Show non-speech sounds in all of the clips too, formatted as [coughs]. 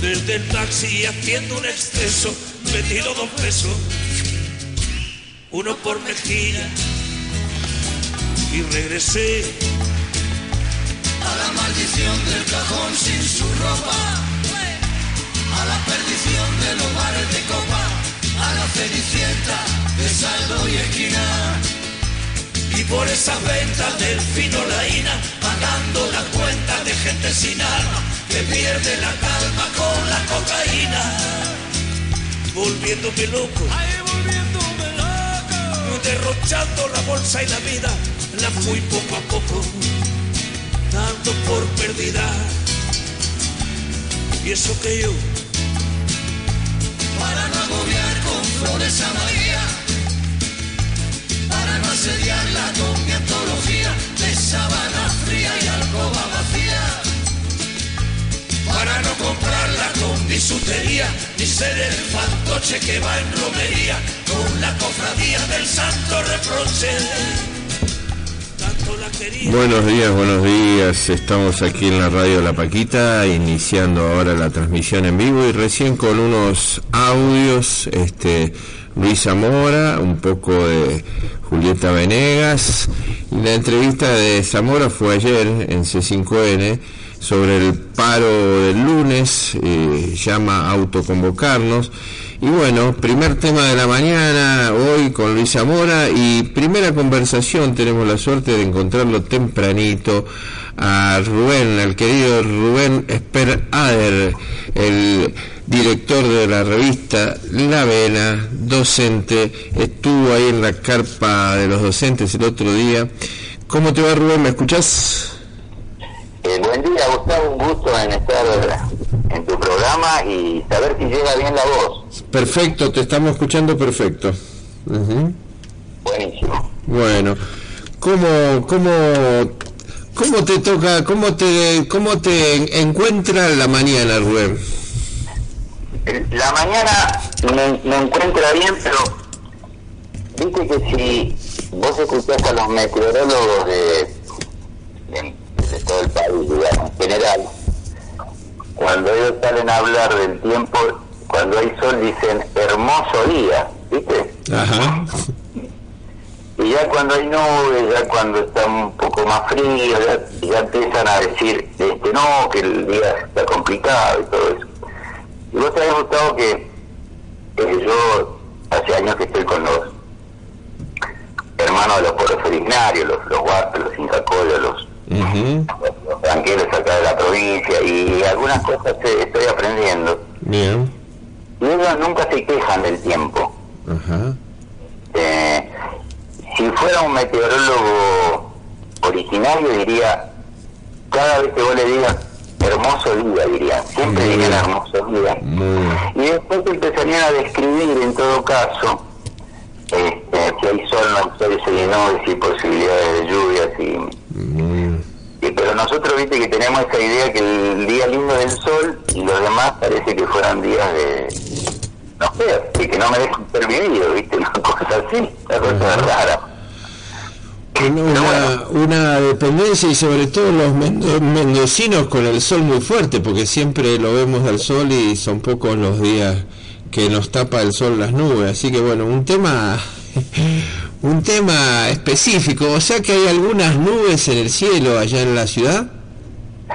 desde el taxi haciendo un exceso, metido dos besos, uno por mejilla, y regresé. A la maldición del cajón sin su ropa, a la perdición de los bares de copa, a la cenicienta de saldo y esquina. Y por esas ventas del fino laína, pagando la cuenta de gente sin alma, que pierde la calma con la cocaína. Volviéndome loco. Ay, volviéndome loco. Derrochando la bolsa y la vida, la fui poco a poco, dando por perdida. Y eso que yo, para no agobiar con flores a María, para no asediarla con mi antología de sábana fría y alcoba para no comprarla con bisutería, ni ser el fantoche que va en romería con la cofradía del santo reproche. Buenos días, buenos días. Estamos aquí en la radio La Paquita, iniciando ahora la transmisión en vivo y recién con unos audios, este, Luis Zamora, un poco de Julieta Venegas. La entrevista de Zamora fue ayer en C5N sobre el paro del lunes, eh, llama a autoconvocarnos. Y bueno, primer tema de la mañana, hoy con Luis Zamora, y primera conversación, tenemos la suerte de encontrarlo tempranito a Rubén, al querido Rubén Esper Ader, el director de la revista La Vena, docente, estuvo ahí en la carpa de los docentes el otro día. ¿Cómo te va Rubén? ¿Me escuchás? Eh, buen día, Gustavo, un gusto en estar en tu programa y saber si llega bien la voz. Perfecto, te estamos escuchando perfecto. Ujú. Buenísimo. Bueno, ¿cómo, cómo, cómo te toca, cómo te, cómo te encuentra la mañana, Rubén? La mañana me, me encuentra bien, pero viste que si vos escuchás a los meteorólogos de, de, de todo el país, digamos, en general, cuando ellos salen a hablar del tiempo, cuando hay sol dicen hermoso día, ¿viste? Ajá. Y ya cuando hay nubes, ya cuando está un poco más frío, ya, ya empiezan a decir, este, no, que el día está complicado y todo eso. Y vos sabés, Gustavo, que eh, yo hace años que estoy con los hermanos de los pueblos originarios, los, los huarpes, los incacoyos, los, Ujú. los tranqueros acá de la provincia, y algunas cosas estoy aprendiendo. Bien. Y ellos nunca se quejan del tiempo. Ajá. Eh, si fuera un meteorólogo originario diría, cada vez que vos le digas hermoso día, dirían, siempre Muy dirían hermoso día. Y después empezarían a describir en todo caso, este, si hay sol, no hay sol, y no, si hay posibilidades de lluvias y. y, pero nosotros, viste, que tenemos esa idea que el día lindo es el sol y los demás parece que fueran días de. No sé, que, que no me dejan ser vivido, viste, una [laughs] cosa así, una cosa rara. Una, una, una dependencia y sobre todo los mendo- mendocinos con el sol muy fuerte, porque siempre lo vemos al sol y son pocos los días que nos tapa el sol las nubes. Así que bueno, un tema, un tema específico. O sea que hay algunas nubes en el cielo allá en la ciudad.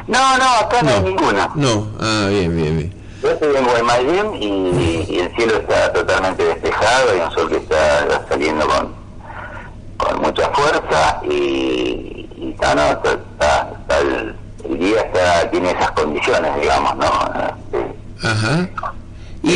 No, no, acá no, hay ninguna. No, ah, bien, bien, bien. Yo estoy en Guaymallén y, y el cielo está totalmente despejado, hay un sol que está saliendo con, con mucha fuerza y, y no, no, está, está- está el, el día está, tiene esas condiciones, digamos, ¿no? Este, Ajá. Y,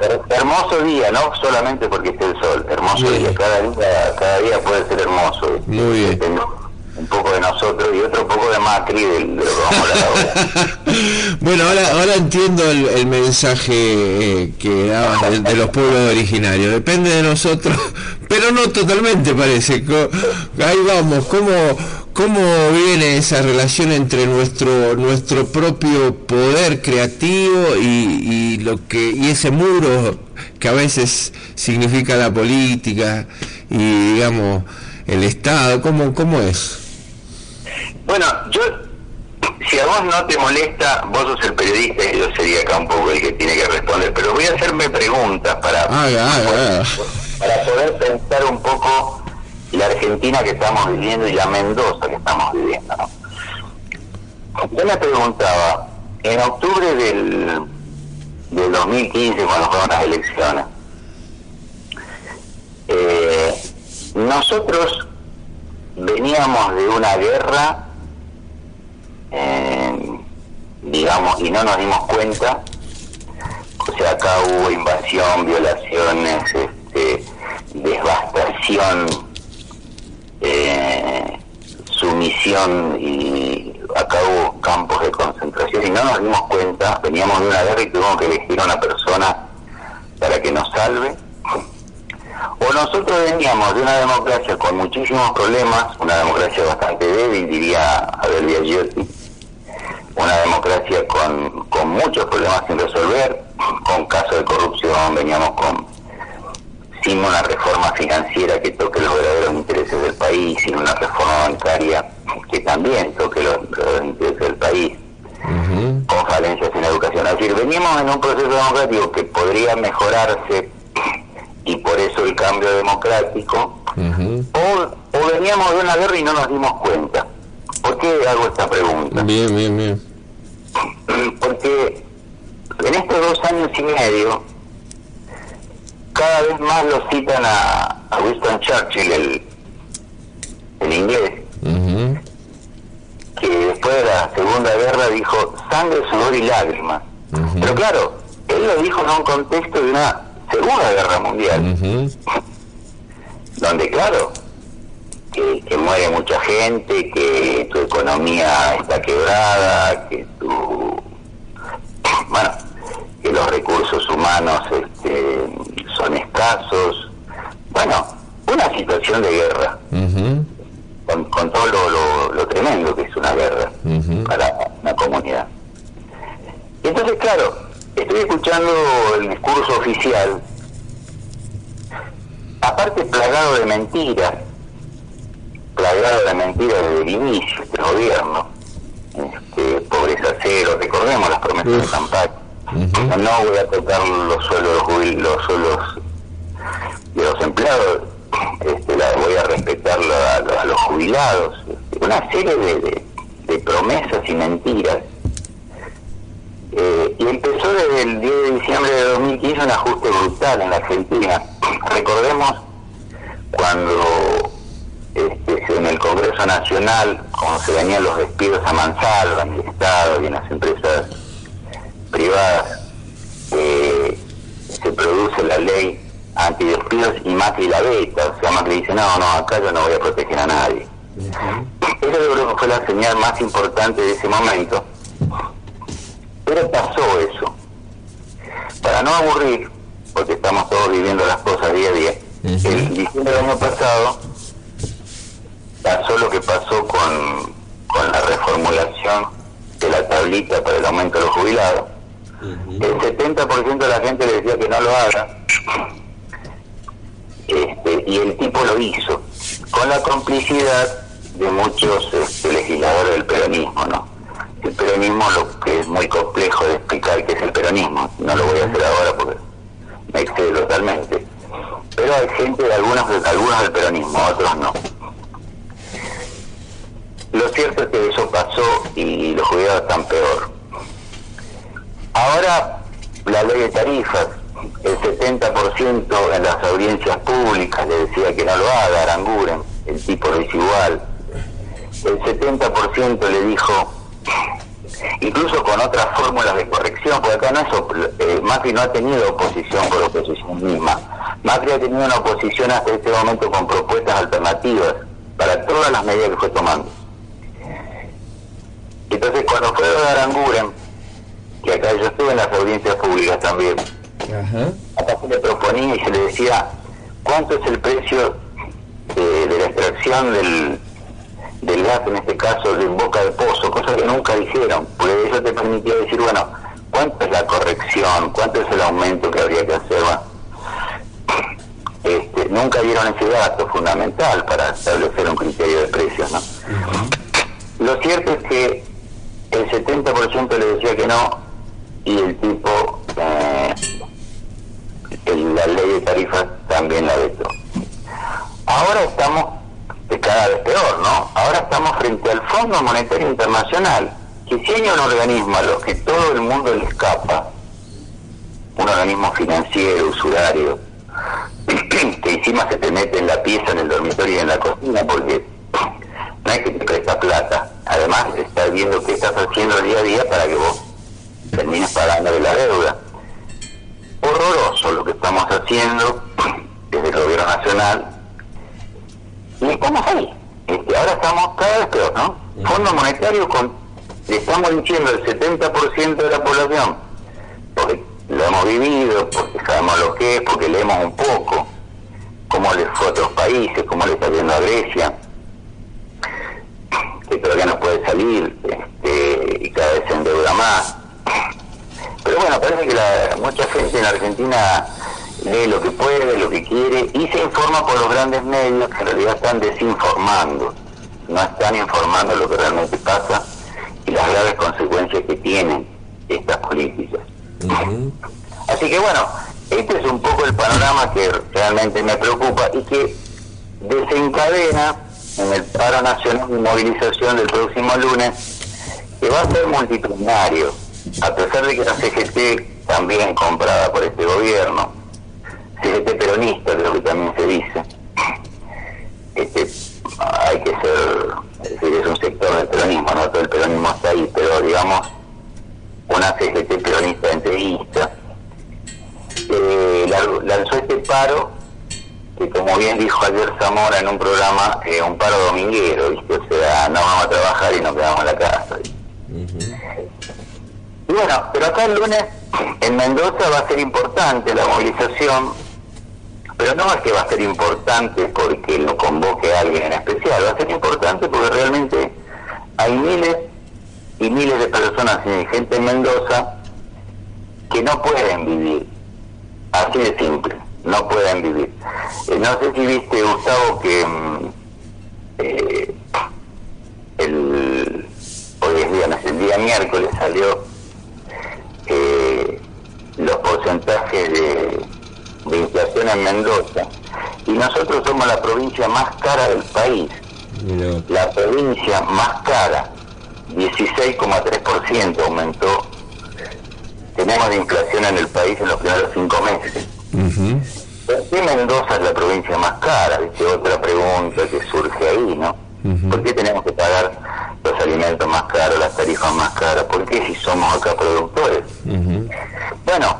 her- hermoso día, no solamente porque esté el sol, hermoso día, cada día, cada día puede ser hermoso. Muy bien. Depende- poco de nosotros y otro poco de Macri de, lo que vamos a hablar ahora. [laughs] bueno, ahora, ahora entiendo el, mensaje eh, que daba de, los pueblos originarios. Depende de nosotros, [laughs] pero no totalmente parece. Ahí vamos, ¿cómo, cómo viene esa relación entre nuestro nuestro propio poder creativo y, y lo que y ese muro que a veces significa la política y digamos el Estado, ¿cómo, cómo es? Bueno, yo, si a vos no te molesta, vos sos el periodista y yo sería acá un poco el que tiene que responder, pero voy a hacerme preguntas para, para poder pensar un poco la Argentina que estamos viviendo y la Mendoza que estamos viviendo. ¿no? Yo me preguntaba, en octubre del, del 2015, cuando fueron las elecciones, eh, nosotros veníamos de una guerra, eh, digamos, y no nos dimos cuenta. O sea, acá hubo invasión, violaciones, este, devastación, eh, sumisión y acá hubo campos de concentración y no nos dimos cuenta. Veníamos de una guerra y tuvimos que elegir a una persona para que nos salve o nosotros veníamos de una democracia con muchísimos problemas, una democracia bastante débil, diría Abel Biagiotti, una democracia con, con muchos problemas sin resolver, con casos de corrupción, veníamos con sin una reforma financiera que toque los verdaderos intereses del país, sin una reforma bancaria que también toque los verdaderos intereses del país, con falencias en educación. Es decir, veníamos en un proceso democrático que podría mejorarse y por eso el cambio democrático, o, o, veníamos de una guerra y no nos dimos cuenta. ¿Por qué hago esta pregunta? Bien, bien, bien. Porque en estos dos años y medio, cada vez más lo citan a, Winston Churchill, el, el inglés, que después de la Segunda Guerra dijo sangre, sudor y lágrimas. Pero claro, él lo dijo en un contexto de una Segunda Guerra Mundial, [laughs] donde claro, que, muere mucha gente, que tu economía está quebrada, que tu, [coughs] bueno, que los recursos humanos este, son escasos, bueno, una situación de guerra, con, todo lo, lo, tremendo que es una guerra para una comunidad. Entonces, claro, estoy escuchando el discurso oficial, aparte plagado de mentiras, plagado de mentiras desde el inicio del gobierno, este, pobreza cero, recordemos las promesas de campaña. No voy a tocar los suelos, los suelos de los empleados, este, la, voy a respetar a, los jubilados, este, una serie de promesas y mentiras eh, y empezó desde el 10 de diciembre de 2015 un ajuste brutal en la Argentina. Recordemos cuando este, en el Congreso Nacional, como se venían los despidos a mansalva en el Estado y en las empresas privadas, eh, se produce la ley antidespidos y Macri la beta. O sea, Macri dice, no, no, acá yo no voy a proteger a nadie. Esa yo creo que fue la señal más importante de ese momento pero pasó eso. Para no aburrir, porque estamos todos viviendo las cosas día a día, el diciembre del año pasado pasó lo que pasó con, con la reformulación de la tablita para el aumento de los jubilados. El 70% de la gente le decía que no lo haga. Este, y el tipo lo hizo, con la complicidad de muchos este, legisladores del peronismo, ¿no? el peronismo, lo que es muy complejo de explicar qué es el peronismo. No lo voy a hacer ahora porque me excede totalmente. Pero hay gente de algunos, algunos del peronismo, otros no. Lo cierto es que eso pasó y los jubilados están peor. Ahora, la ley de tarifas, el 70% en las audiencias públicas le decía que no lo haga, Aranguren, el tipo lo hizo igual. El 70% le dijo incluso con otras fórmulas de corrección, porque acá no es, eh, Macri no ha tenido oposición por oposición misma. Macri ha tenido una oposición hasta este momento con propuestas alternativas para todas las medidas que fue tomando. Entonces cuando fue a Aranguren, que acá yo estuve en las audiencias públicas también, acá se le proponía y se le decía cuánto es el precio de, de la extracción del, del gas, en este caso de boca de pozo, cosa que nunca dijeron, porque eso te permitía decir, bueno, ¿cuánto es la corrección? ¿Cuánto es el aumento que habría que hacer? este, nunca dieron ese dato fundamental para establecer un criterio de precios, ¿no? Lo cierto es que el 70% le decía que no y el tipo, eh, la ley de tarifas también la vetó. Ahora estamos cada vez peor, ¿no? Ahora estamos frente al Fondo Monetario Internacional, que hay un organismo a los que todo el mundo le escapa, un organismo financiero, usurario, [clears throat] que encima se te mete en la pieza, en el dormitorio y en la cocina, porque [clears throat] no es que te presta plata, además estás viendo qué estás haciendo día a día para que vos termines pagando de la deuda. Horroroso lo que estamos haciendo [clears throat] desde el gobierno nacional y estamos ahí. Este, ahora estamos cada vez peor, ¿no? Fondo Monetario con, le estamos diciendo el 70% de la población, porque lo hemos vivido, porque sabemos lo que es, porque leemos un poco, cómo les fue a otros países, cómo le está viendo a Grecia, que todavía no puede salir este, y cada vez se endeuda más. Pero bueno, parece que la, mucha gente en Argentina lee lo que puede, lo que quiere y se informa por los grandes medios que en realidad están desinformando, no están informando lo que realmente pasa y las graves consecuencias que tienen estas políticas. Así que bueno, este es un poco el panorama que realmente me preocupa y que desencadena en el paro nacional de movilización del próximo lunes, que va a ser multitudinario, a pesar de que la CGT también comprada por este gobierno, CGT peronista, creo que también se dice. Este, hay que ser, es, es un sector del peronismo, no todo el peronismo está ahí, pero digamos, una CGT peronista entrevista, eh, lanzó este paro, que como bien dijo ayer Zamora en un programa, eh, un paro dominguero, ¿viste? o sea, no vamos a trabajar y nos quedamos en la casa. Bueno, pero acá el lunes en Mendoza va a ser importante la movilización pero no es que va a ser importante porque lo convoque a alguien en especial, va a ser importante porque realmente hay miles y miles de personas y gente en Mendoza que no pueden vivir, así de simple, no pueden vivir. Eh, no sé si viste, Gustavo, que mm, eh, el, hoy es viernes, el día miércoles salió eh, los porcentajes de de inflación en Mendoza. Y nosotros somos la provincia más cara del país. La provincia más cara, 16,3% aumentó. Tenemos de inflación en el país en los primeros cinco meses. ¿Por qué Mendoza es la provincia más cara? Dice otra pregunta que surge ahí, ¿no? ¿Por qué tenemos que pagar los alimentos más caros, las tarifas más caras? ¿Por qué si somos acá productores? Bueno,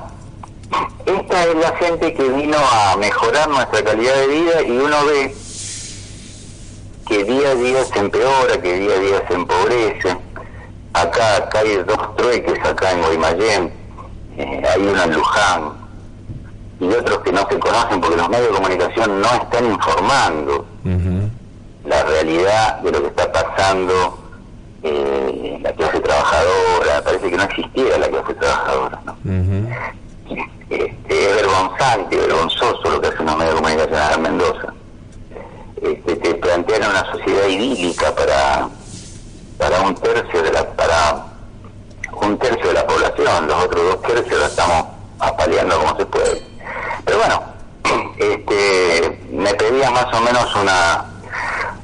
esta es la gente que vino a mejorar nuestra calidad de vida y uno ve que día a día se empeora, que día a día se empobrece. Acá, acá hay dos trueques, acá en Guaymallén, eh, hay uno en Luján, y otros que no se conocen porque los medios de comunicación no están informando realidad de lo que está pasando eh, la clase trabajadora, parece que no existiera la clase trabajadora. ¿no? Este, es vergonzante, vergonzoso lo que hace una medio de comunicación en Mendoza. Este, te plantean una sociedad idílica para para un tercio de la para un tercio de la población, los otros dos tercios la estamos apaleando como se puede. Pero bueno, [clears throat] este, me pedía más o menos una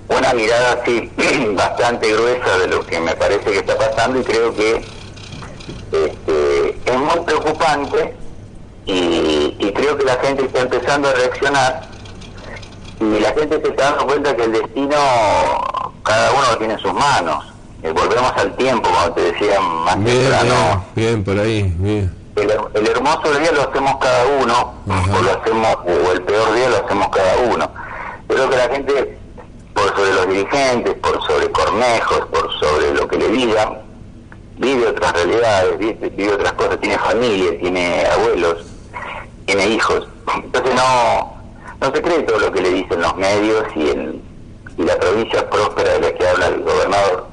una mirada así [clears throat] bastante gruesa de lo que me parece que está pasando y creo que este, es muy preocupante y, creo que la gente está empezando a reaccionar y la gente se está dando cuenta que el destino cada uno lo tiene en sus manos. Eh, volvemos al tiempo, como te decía más temprano. Bien, por ahí, bien. El, hermoso día lo hacemos cada uno, o lo hacemos, o el peor día lo hacemos cada uno. Creo que la gente, por sobre los dirigentes, por sobre Cornejos, por sobre lo que le digan, vive otras realidades, vive, vive otras cosas, tiene familia, tiene abuelos, tiene hijos. Entonces no, no se cree todo lo que le dicen los medios y, en, y la provincia próspera de la que habla el gobernador.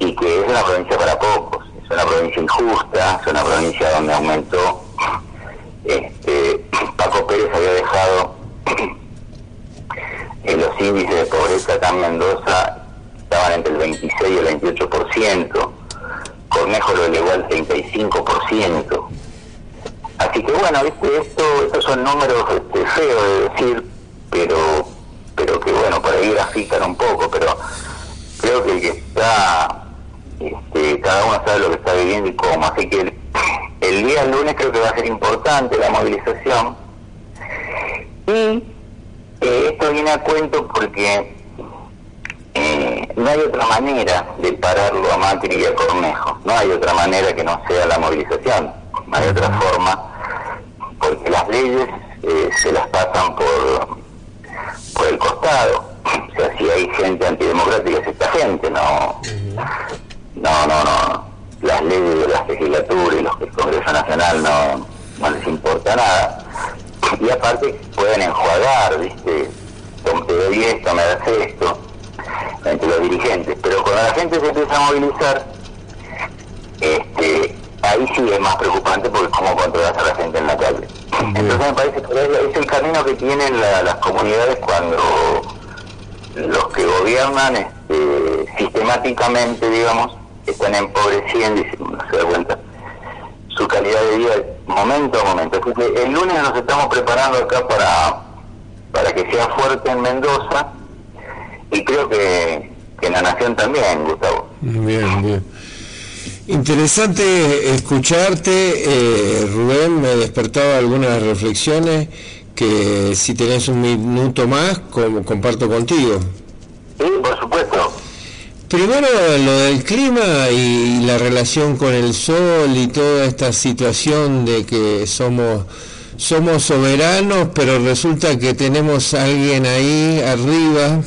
Y que es una provincia para pocos, es una provincia injusta, es una provincia donde aumentó. Este, Paco Pérez había dejado índices de pobreza acá en Mendoza estaban entre el 26 y el 28%, Cornejo lo elevó al 35%. Así que bueno, ¿viste? Esto, estos son números este, feos de decir, pero pero que bueno, por ahí grafican un poco, pero creo que el que está, este, cada uno sabe lo que está viviendo y cómo, así que el, el día lunes creo que va a ser importante la movilización. Y esto viene a cuento porque eh, no hay otra manera de pararlo a Macri y a Cornejo, no hay otra manera que no sea la movilización, no hay otra forma, porque las leyes eh, se las pasan por, por el costado, o sea, si hay gente antidemocrática es esta gente, no, no, no, no, las leyes de las legislaturas y los del Congreso Nacional no, no les importa nada, y aparte pueden enjuagar, ¿viste? Te doy esto, me das esto, entre los dirigentes. Pero cuando la gente se empieza a movilizar, este, ahí sí es más preocupante porque cómo controlas a la gente en la calle. Entonces me parece que es el camino que tienen las comunidades cuando los que gobiernan este, sistemáticamente, digamos, están empobreciendo y no se da cuenta su calidad de vida momento a momento. Así que el lunes nos estamos preparando acá para, para que sea fuerte en Mendoza y creo que, que en la Nación también, Gustavo. Bien, bien. Interesante escucharte, eh, Rubén, me despertaba algunas reflexiones que si tenés un minuto más, como comparto contigo. Sí, por supuesto. Primero lo del clima y la relación con el sol y toda esta situación de que somos somos soberanos, pero resulta que tenemos a alguien ahí arriba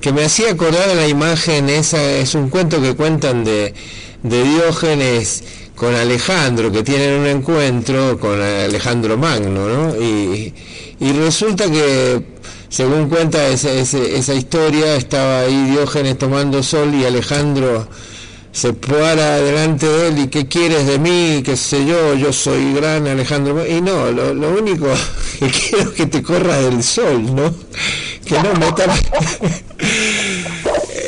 que me hacía acordar a la imagen esa es un cuento que cuentan de, de Diógenes con Alejandro, que tienen un encuentro con Alejandro Magno, ¿no? Y, y resulta que según cuenta esa, esa, historia, estaba ahí Diógenes tomando sol y Alejandro se para delante de él y qué quieres de mí, qué sé yo, yo soy gran Alejandro. Y no, lo, único [laughs] que quiero es que te corra del sol, ¿no? Que no me [laughs]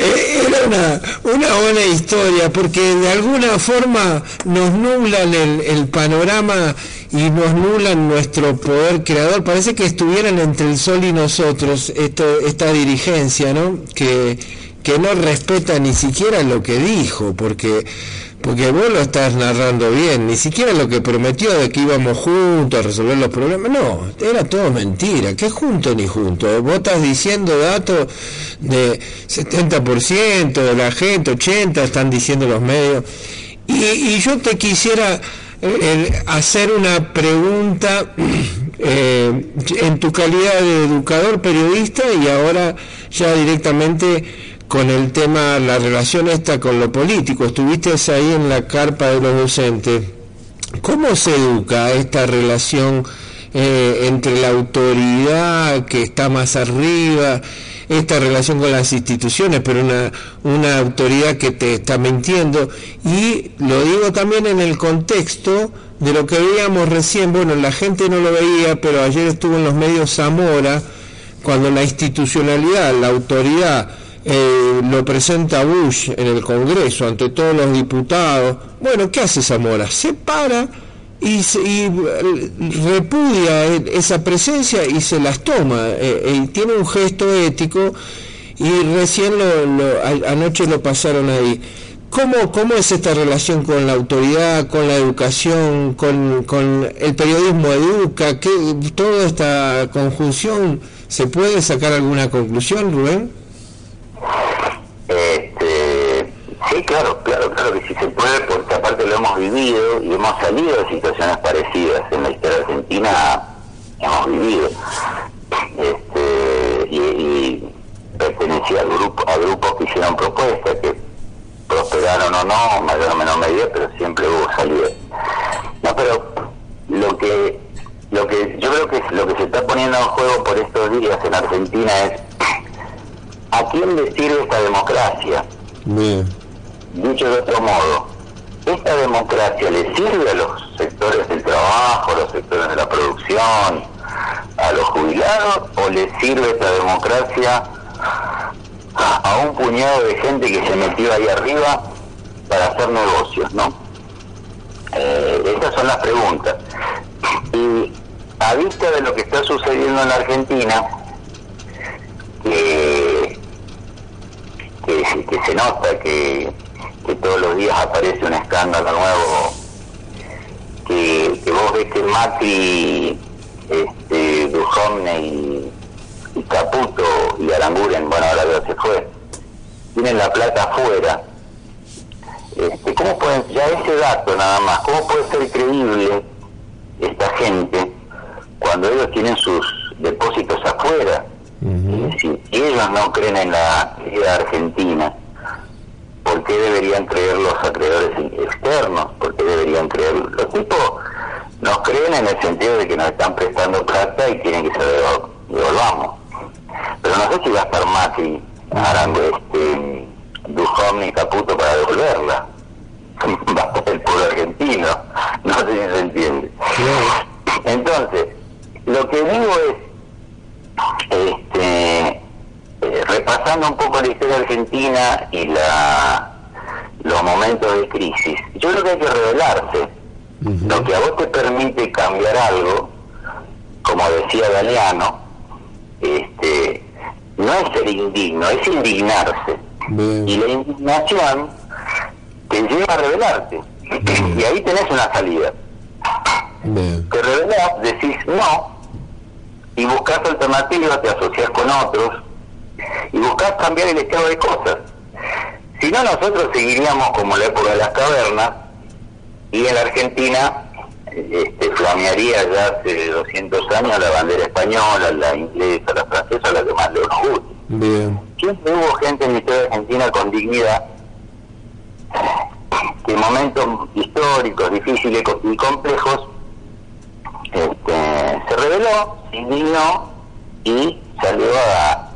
Era una, una buena historia porque de alguna forma nos nublan el, el panorama y nos nulan nuestro poder creador. Parece que estuvieran entre el sol y nosotros esto, esta dirigencia, ¿no? Que, que no respeta ni siquiera lo que dijo, porque porque vos lo estás narrando bien, ni siquiera lo que prometió de que íbamos juntos a resolver los problemas, no, era todo mentira, que junto ni junto, vos estás diciendo datos de 70% de la gente, 80% están diciendo los medios, y, y yo te quisiera hacer una pregunta [clears throat] eh, en tu calidad de educador periodista y ahora ya directamente con el tema, la relación esta con lo político. Estuviste ahí en la carpa de los docentes. ¿Cómo se educa esta relación eh, entre la autoridad que está más arriba esta relación con las instituciones, pero una, una autoridad que te está mintiendo. Y lo digo también en el contexto de lo que veíamos recién, bueno, la gente no lo veía, pero ayer estuvo en los medios Zamora, cuando la institucionalidad, la autoridad, eh, lo presenta Bush en el Congreso ante todos los diputados. Bueno, ¿qué hace Zamora? Se para y, repudia esa presencia y se las toma. Eh, y tiene un gesto ético y recién lo, anoche lo pasaron ahí. ¿Cómo, ¿Cómo es esta relación con la autoridad, con la educación, con, con el periodismo educa? ¿Qué, ¿Toda esta conjunción se puede sacar alguna conclusión, Rubén? Sí, claro, claro, claro que sí se puede, porque lo hemos vivido y hemos salido de situaciones parecidas en la historia argentina, hemos vivido. Este, y, pertenecía a, grupo, a grupos que hicieron propuestas, que prosperaron o no, mayor o menor medida, pero siempre hubo salida. No, pero lo que lo que yo creo que lo que se está poniendo en juego por estos días en Argentina es ¿a quién le sirve esta democracia? Dicho de otro modo, ¿esta democracia le sirve a los sectores del trabajo, a los sectores de la producción, a los jubilados, o le sirve esta democracia a un puñado de gente que se metió ahí arriba para hacer negocios, ¿no? Eh, estas son las preguntas. Y a vista de lo que está sucediendo en la Argentina, que, se nota que, todos los días aparece un escándalo nuevo, que, vos ves que Macri, este, Duhovne y, Caputo y Aranguren, bueno, ahora ya se fue, tienen la plata afuera. Este, ¿Cómo pueden, ya ese dato nada más, cómo puede ser creíble esta gente cuando ellos tienen sus depósitos afuera? si ellos no creen en la argentina, ¿por qué deberían creer los acreedores externos? ¿Por qué deberían creer? Los tipos nos creen en el sentido de que nos están prestando plata y quieren que se devolvamos. Pero no sé si va a estar Macri, Arango, este, Duhovne y Caputo para devolverla. [laughs] va a estar el pueblo argentino. No sé si se entiende. Entonces, lo que digo es, este, eh, repasando un poco la historia argentina y la, los momentos de crisis, yo creo que hay que revelarse. Lo que a vos te permite cambiar algo, como decía Galeano, este, no es ser indigno, es indignarse. Y la indignación te lleva a revelarte. Y ahí tenés una salida. Te revelás, decís no, y buscas alternativas, te asocias con otros, y buscas cambiar el estado de cosas. Si no, nosotros seguiríamos como la época de las cavernas, y en la Argentina este, flamearía ya hace 200 años la bandera española, la inglesa, la francesa, la que más le guste. Bien. Siempre hubo gente en la historia argentina con dignidad que en momentos históricos, difíciles y complejos este, se reveló, se indignó y salió a,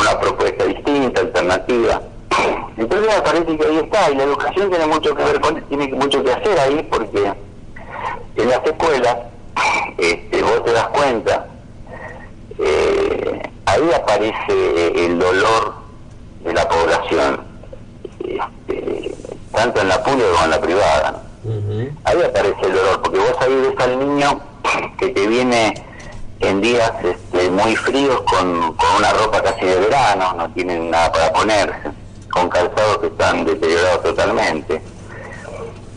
una propuesta distinta, alternativa. [clears throat] Entonces me parece que ahí está, y la educación tiene mucho que ver con, tiene mucho que hacer ahí, porque en las escuelas, [clears throat] este, vos te das cuenta, eh, ahí aparece el dolor de la población, este, tanto en la pública como en la privada. Ahí aparece el dolor, porque vos ahí ves al niño [clears throat] que te viene en días este, muy fríos con, una ropa casi de verano, no tienen nada para ponerse, con calzados que están deteriorados totalmente.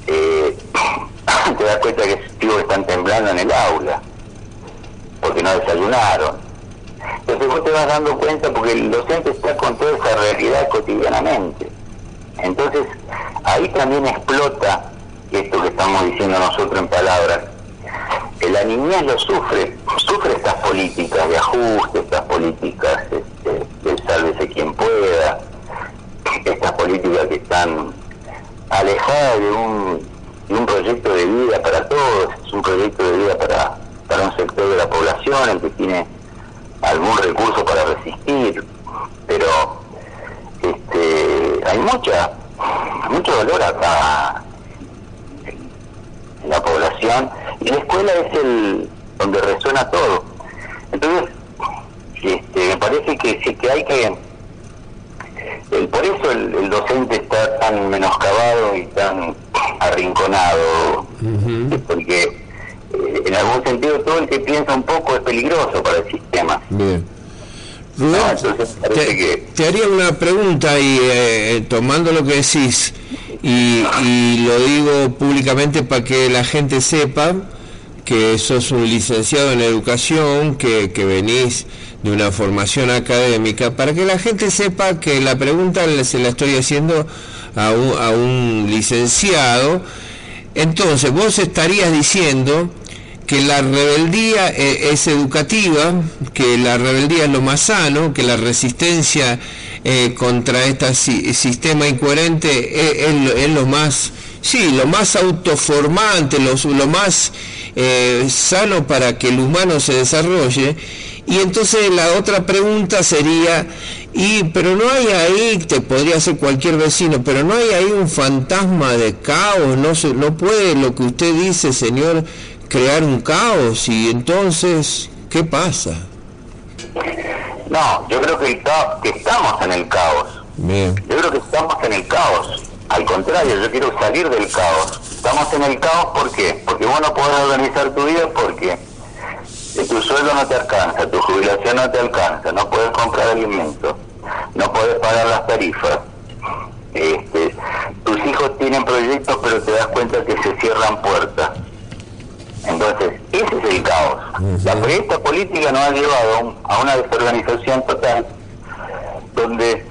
Eh, [clears throat] te das cuenta que esos están temblando en el aula, porque no desayunaron. Entonces vos te vas dando cuenta porque el docente está con toda esa realidad cotidianamente. Entonces ahí también explota esto que estamos diciendo nosotros en palabras, la niñez lo sufre, sufre estas políticas de ajuste, estas políticas este, de sálvese quien pueda, estas políticas que están alejadas de un, proyecto de vida para todos, es un proyecto de vida para un sector de la población, el que tiene algún recurso para resistir, pero este, hay mucha, mucho dolor acá la población y la escuela es el donde resuena todo. Entonces, este, me parece que sí que hay que el, por eso el, docente está tan menoscabado y tan arrinconado, porque eh, en algún sentido todo el que piensa un poco es peligroso para el sistema. Bien. te, haría una pregunta y eh, tomando lo que decís, y, lo digo públicamente para que la gente sepa que sos un licenciado en educación, que, venís de una formación académica, para que la gente sepa que la pregunta se la estoy haciendo a un, a un licenciado. Entonces, vos estarías diciendo que la rebeldía eh, es educativa, que la rebeldía es lo más sano, que la resistencia eh, contra este sistema incoherente es, lo más, sí, lo más autoformante, lo, lo más sano para que el humano se desarrolle. Y entonces la otra pregunta sería, y pero no hay ahí, te podría ser cualquier vecino, pero no hay ahí un fantasma de caos, no se, no puede lo que usted dice, señor, crear un caos y entonces, ¿qué pasa? No, yo creo que, el que estamos en el caos. Yo creo que estamos en el caos. Al contrario, yo quiero salir del caos. Estamos en el caos, ¿por qué? Porque vos no podés organizar tu vida, porque tu sueldo no te alcanza, tu jubilación no te alcanza, no puedes comprar alimentos, no puedes pagar las tarifas. Este, tus hijos tienen proyectos, pero te das cuenta que se cierran puertas. Entonces, ese es el caos. La política nos ha llevado a una desorganización total, donde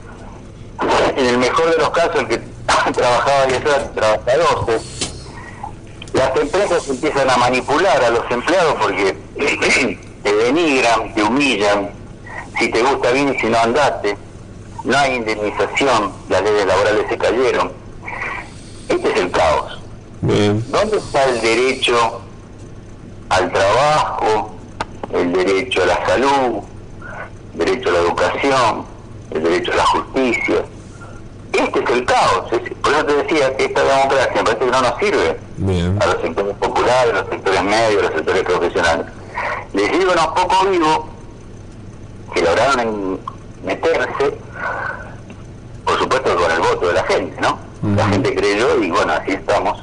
en el mejor de los casos el que [coughs] trabajaba 10 horas trabaja 12. Las empresas empiezan a manipular a los empleados porque [coughs] te denigran, te humillan, si te gusta bien y si no andate, no hay indemnización, las leyes laborales se cayeron. Este es el caos. ¿Dónde está el derecho al trabajo, el derecho a la salud, el derecho a la educación, el derecho a la justicia. Este es el caos. por eso te decía que esta democracia me parece que no nos sirve a los sectores populares, a los sectores medios, a los sectores profesionales. Les digo unos poco vivos que lograron meterse, por supuesto con el voto de la gente, ¿no? La gente creyó y bueno, así estamos.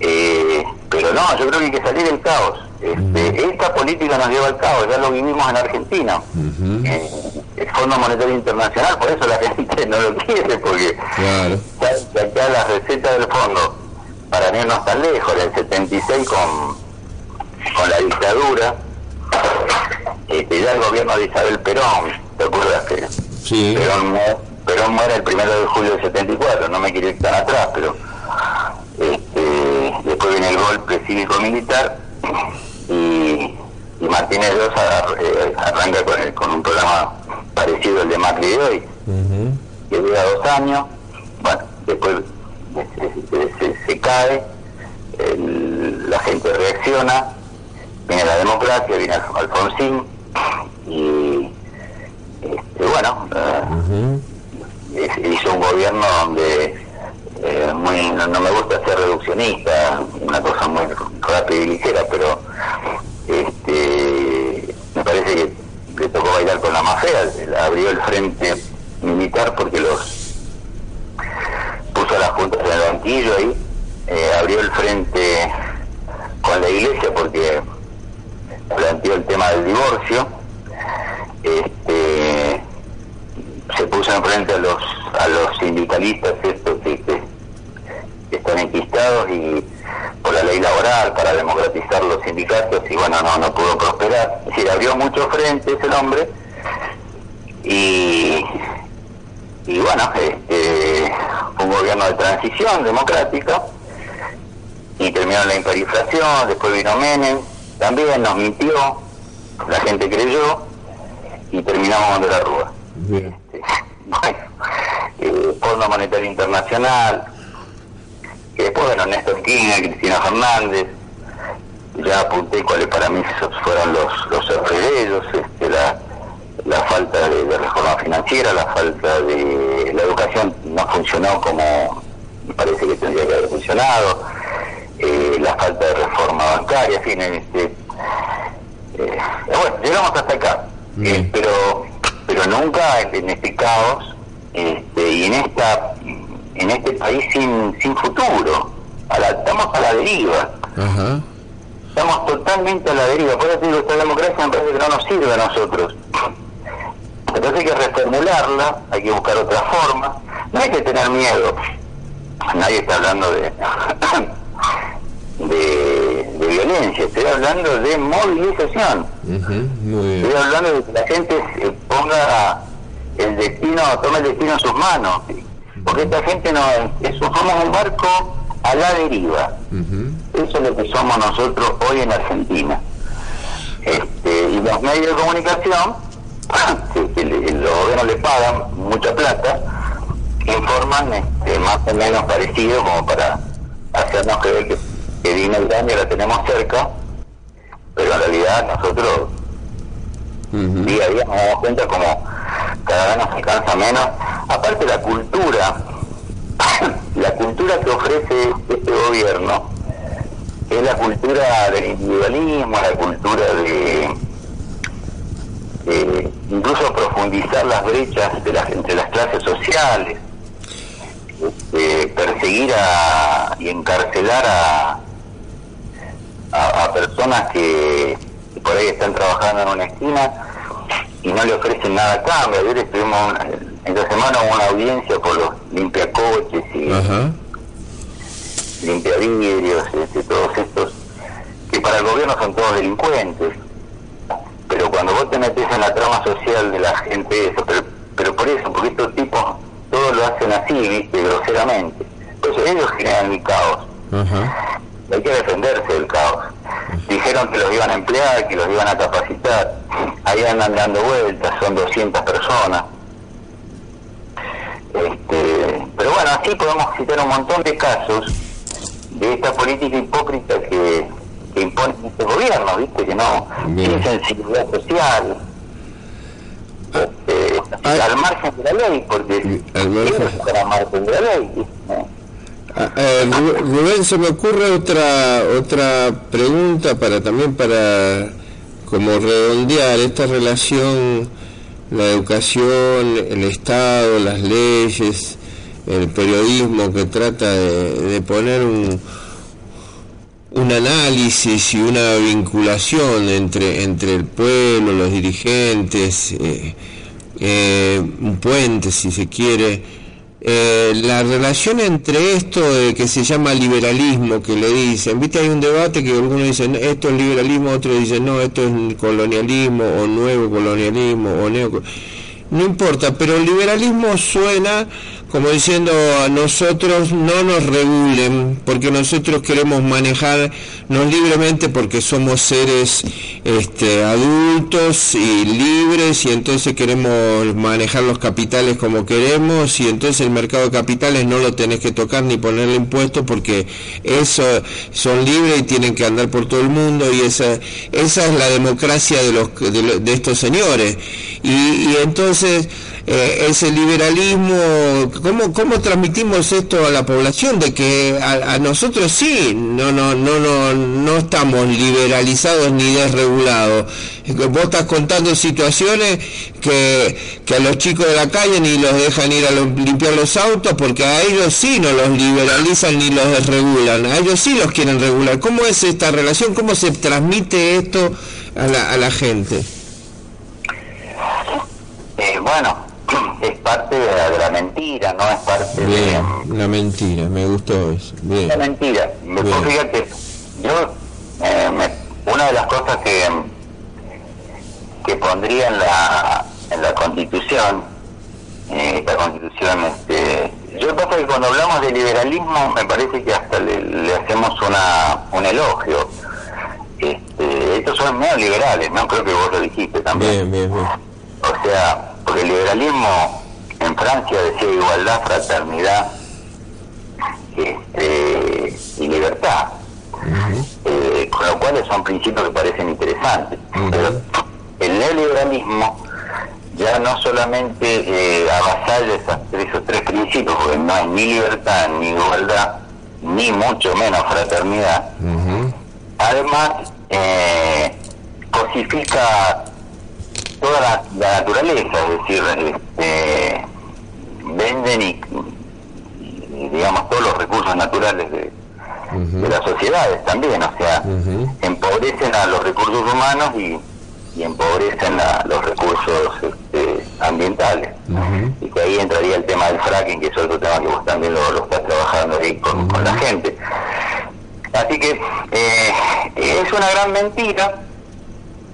Eh, pero no, yo creo que hay que salir del caos. Este, esta política nos lleva al caos, ya lo vivimos en Argentina. Eh, el Fondo Monetario Internacional, por eso la [laughs] gente no lo quiere, porque claro. acá la receta del fondo, para no irnos tan lejos, el 76 con, con la dictadura, este, ya el gobierno de Isabel Perón, ¿te acuerdas que sí. Perón, Perón muere el primero de julio del 74, no me quiero ir tan atrás, pero después viene el golpe cívico-militar y, Martínez Rosa eh, arranca con, un programa parecido al de Macri de hoy, que dura dos años, bueno, después se, cae, la gente reacciona, viene la democracia, viene Alfonsín y este, bueno, eh, hizo un gobierno donde muy, no, me gusta ser reduccionista, una cosa muy rápida y ligera, pero este, me parece que le tocó bailar con la más abrió el frente militar porque los puso las juntas en el banquillo ahí, eh, abrió el frente con la iglesia porque planteó el tema del divorcio, este, se puso enfrente a los a los sindicalistas estos que, están enquistados y por la ley laboral para democratizar los sindicatos y bueno no no pudo prosperar. Es decir abrió muchos frentes el hombre y y bueno este un gobierno de transición democrática y terminó la hiperinflación después vino Menem también nos mintió la gente creyó y terminamos de la Rúa. Este, [laughs] bueno eh, Fondo Monetario Internacional, que después, bueno, Néstor Kirchner, Cristina Fernández, ya apunté cuáles para mí fueron los, los errores este, la, la falta de, reforma financiera, la falta de la educación no funcionó como parece que tendría que haber funcionado, eh, la falta de reforma bancaria, en fin, este, eh, bueno, llegamos hasta acá, eh, pero pero nunca en este caos este, y en esta en este país sin, sin futuro. estamos a la deriva. Estamos totalmente a la deriva. Por eso digo, esta democracia me parece que no nos sirve a nosotros. Entonces hay que reformularla, hay que buscar otra forma. No hay que tener miedo. Nadie está hablando de, de, violencia, estoy hablando de movilización. Estoy hablando de que la gente ponga el destino, toma el destino en sus manos. Porque esta gente no es, somos un barco a la deriva. Eso es lo que somos nosotros hoy en Argentina. Este, y los medios de comunicación, [clears throat] que, los gobiernos le pagan mucha plata, informan este, más o menos parecido como para hacernos creer que, que Dina y la tenemos cerca, pero en realidad nosotros día a día nos damos cuenta como cada vez nos alcanza menos. Aparte la cultura, [coughs] la cultura que ofrece este gobierno es la cultura del individualismo, la cultura de, incluso profundizar las brechas de las, entre las clases sociales, este, perseguir a, y encarcelar a, a, personas que, por ahí están trabajando en una esquina y no le ofrecen nada a cambio. Ayer estuvimos esta semana una audiencia por los limpiacoches y limpiavidrios, este, todos estos, que para el gobierno son todos delincuentes. Pero cuando vos te metes en la trama social de la gente, eso, pero, por eso, porque estos tipos todos lo hacen así, viste, groseramente. Entonces ellos generan el caos. Hay que defenderse del caos. Dijeron que los iban a emplear, que los iban a capacitar. Ahí andan dando vueltas, son 200 personas. Este, pero bueno, así podemos citar un montón de casos de esta política hipócrita que, impone este gobierno, ¿viste? Que no tiene sensibilidad social. Este, al margen de la ley, porque al margen. de la ley. Ah, eh, Rubén, se me ocurre otra otra pregunta para también para como redondear esta relación, la educación, el Estado, las leyes, el periodismo que trata de, poner un, un análisis y una vinculación entre, entre el pueblo, los dirigentes, eh, eh, un puente si se quiere. Eh, la relación entre esto que se llama liberalismo, que le dicen, viste, hay un debate que algunos dicen esto es liberalismo, otros dicen no, esto es colonialismo o nuevo colonialismo o neo... No importa, pero el liberalismo suena como diciendo a nosotros no nos regulen, porque nosotros queremos manejarnos libremente porque somos seres este, adultos y libres y entonces queremos manejar los capitales como queremos y entonces el mercado de capitales no lo tenés que tocar ni ponerle impuestos porque eso son libres y tienen que andar por todo el mundo y esa, esa es la democracia de, los, de, estos señores. Y, y entonces eh, ese liberalismo, ¿cómo, ¿cómo transmitimos esto a la población? De que a, nosotros sí, no, no, no, no, no estamos liberalizados ni desregulados. Vos estás contando situaciones que, que a los chicos de la calle ni los dejan ir a limpiar los autos porque a ellos sí no los liberalizan ni los desregulan, a ellos sí los quieren regular. ¿Cómo es esta relación? ¿Cómo se transmite esto a la, a la gente? Eh, bueno, es parte de la, mentira, no es parte de... la mentira, me gustó eso. Bien. La mentira. fíjate, yo, eh, una de las cosas que, que pondría en la, en la Constitución, eh, esta Constitución, este, yo creo que cuando hablamos de liberalismo me parece que hasta le, hacemos una, un elogio. Este, estos son neoliberales, ¿no? Creo que vos lo dijiste también. Bien, bien, bien. O sea, porque el liberalismo en Francia decía igualdad, fraternidad este, y libertad, eh, con lo cual son principios que parecen interesantes. Pero el neoliberalismo ya no solamente eh, avasalla esos tres principios, porque no hay ni libertad, ni igualdad, ni mucho menos fraternidad, además eh, cosifica toda la, naturaleza, es decir, este, venden y, digamos todos los recursos naturales de, las sociedades también, o sea, empobrecen a los recursos humanos y, empobrecen a los recursos este, ambientales. Y que ahí entraría el tema del fracking, que es otro tema que vos también lo, lo estás trabajando ahí con, la gente. Así que eh, es una gran mentira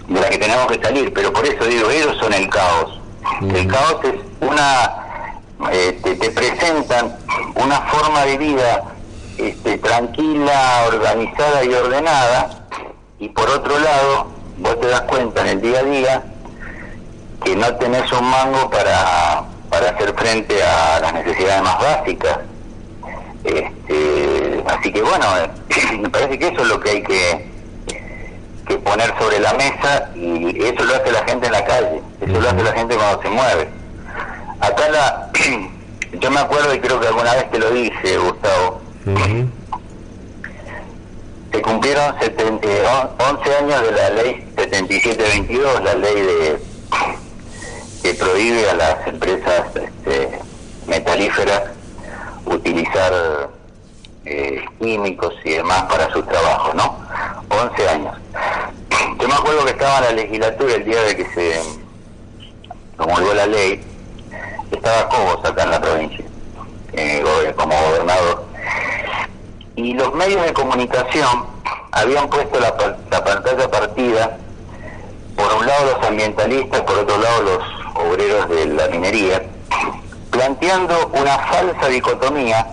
de la que tenemos que salir, pero por eso digo, ellos son el caos. El caos es una, eh, te, presentan una forma de vida este, tranquila, organizada y ordenada, y por otro lado, vos te das cuenta en el día a día que no tenés un mango para, para hacer frente a las necesidades más básicas. Este, así que bueno, [clears throat] me parece que eso es lo que hay que, que poner sobre la mesa y eso lo hace la gente en la calle, eso lo hace la gente cuando se mueve. Acá la, [clears throat] yo me acuerdo y creo que alguna vez te lo dije, Gustavo, se cumplieron 70, 11 años de la ley 7722, la ley de que prohíbe a las empresas este, metalíferas utilizar eh, químicos y demás para sus trabajos, ¿no? 11 años. [clears throat] Yo me acuerdo que estaba en la legislatura el día de que se promulgó la ley, estaba Cobos acá en la provincia, eh, como gobernador, y los medios de comunicación habían puesto la, la pantalla partida, por un lado los ambientalistas, por otro lado los obreros de la minería, [clears throat] planteando una falsa dicotomía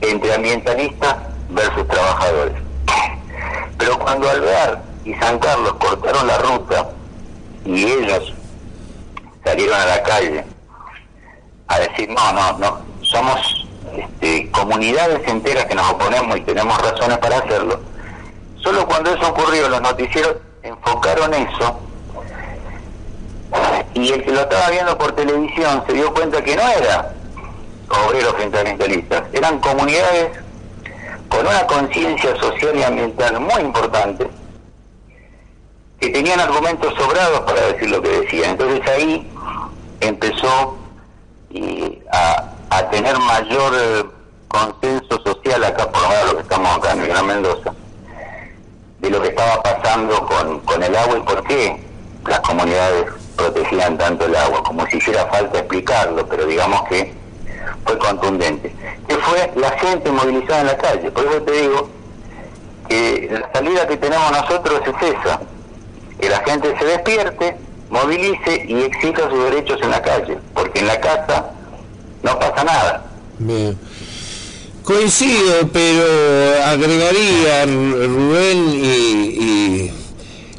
entre ambientalistas versus trabajadores. Pero cuando Alvear y San Carlos cortaron la ruta y ellos salieron a la calle a decir, no, no, no, somos este, comunidades enteras que nos oponemos y tenemos razones para hacerlo, solo cuando eso ocurrió los noticieros enfocaron eso y el que lo estaba viendo por televisión se dio cuenta que no era obreros ambientalistas, eran comunidades con una conciencia social y ambiental muy importante, que tenían argumentos sobrados para decir lo que decían. Entonces ahí empezó a, a, tener mayor eh, consenso social acá, por lo menos lo que estamos acá en Gran Mendoza, de lo que estaba pasando con, con el agua y por qué las comunidades protegían tanto el agua, como si hiciera falta explicarlo, pero digamos que fue contundente. Que fue la gente movilizada en la calle. Por eso te digo que la salida que tenemos nosotros es esa, que la gente se despierte, movilice y exija sus derechos en la calle, porque en la casa no pasa nada. Coincido, pero agregaría, Rubén, y,